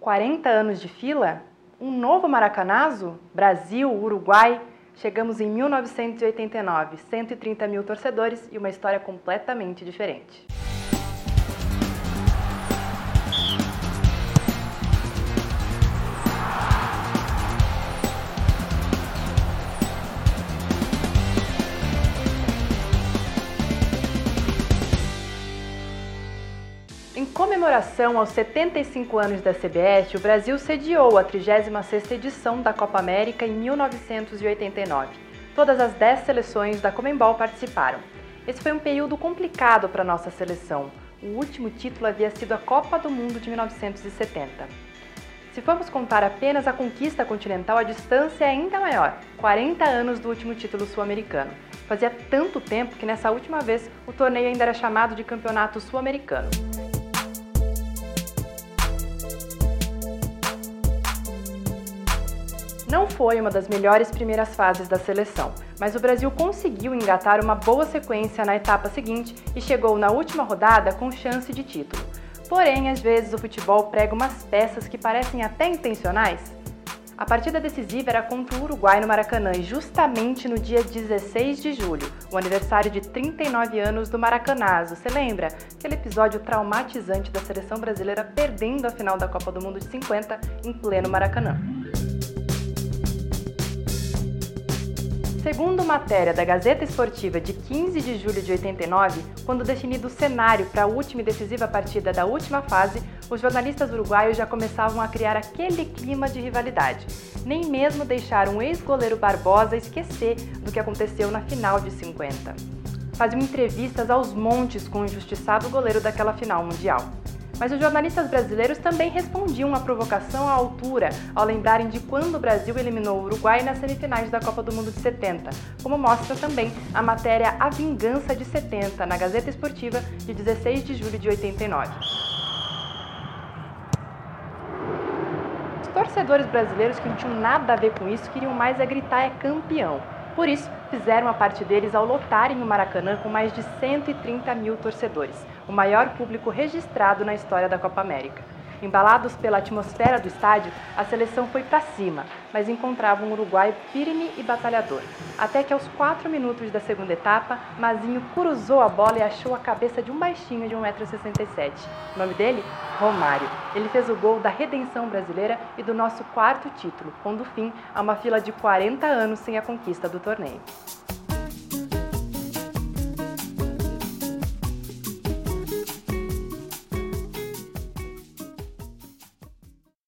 40 anos de fila? Um novo Maracanazo? Brasil, Uruguai? Chegamos em 1989, 130 mil torcedores e uma história completamente diferente. Comemoração aos 75 anos da CBS, o Brasil sediou a 36ª edição da Copa América em 1989. Todas as 10 seleções da Comembol participaram. Esse foi um período complicado para nossa seleção. O último título havia sido a Copa do Mundo de 1970. Se formos contar apenas a conquista continental, a distância é ainda maior, 40 anos do último título sul-americano. Fazia tanto tempo que nessa última vez o torneio ainda era chamado de Campeonato Sul-Americano. Não foi uma das melhores primeiras fases da seleção, mas o Brasil conseguiu engatar uma boa sequência na etapa seguinte e chegou na última rodada com chance de título. Porém, às vezes o futebol prega umas peças que parecem até intencionais. A partida decisiva era contra o Uruguai no Maracanã e justamente no dia 16 de julho, o aniversário de 39 anos do Maracanazo. Você lembra? Aquele episódio traumatizante da seleção brasileira perdendo a final da Copa do Mundo de 50 em pleno Maracanã. Segundo matéria da Gazeta Esportiva de 15 de julho de 89, quando definido o cenário para a última e decisiva partida da última fase, os jornalistas uruguaios já começavam a criar aquele clima de rivalidade. Nem mesmo deixaram o ex-goleiro Barbosa esquecer do que aconteceu na final de 50. Faziam entrevistas aos montes com o injustiçado goleiro daquela final mundial. Mas os jornalistas brasileiros também respondiam à provocação à altura ao lembrarem de quando o Brasil eliminou o Uruguai nas semifinais da Copa do Mundo de 70, como mostra também a matéria A Vingança de 70 na Gazeta Esportiva de 16 de julho de 89. Os torcedores brasileiros que não tinham nada a ver com isso queriam mais é gritar é campeão. Por isso, fizeram a parte deles ao lotarem o Maracanã com mais de 130 mil torcedores, o maior público registrado na história da Copa América. Embalados pela atmosfera do estádio, a seleção foi para cima, mas encontrava um Uruguai firme e batalhador. Até que aos 4 minutos da segunda etapa, Mazinho cruzou a bola e achou a cabeça de um baixinho de 1,67m. O nome dele? Romário. Ele fez o gol da redenção brasileira e do nosso quarto título, pondo fim a uma fila de 40 anos sem a conquista do torneio.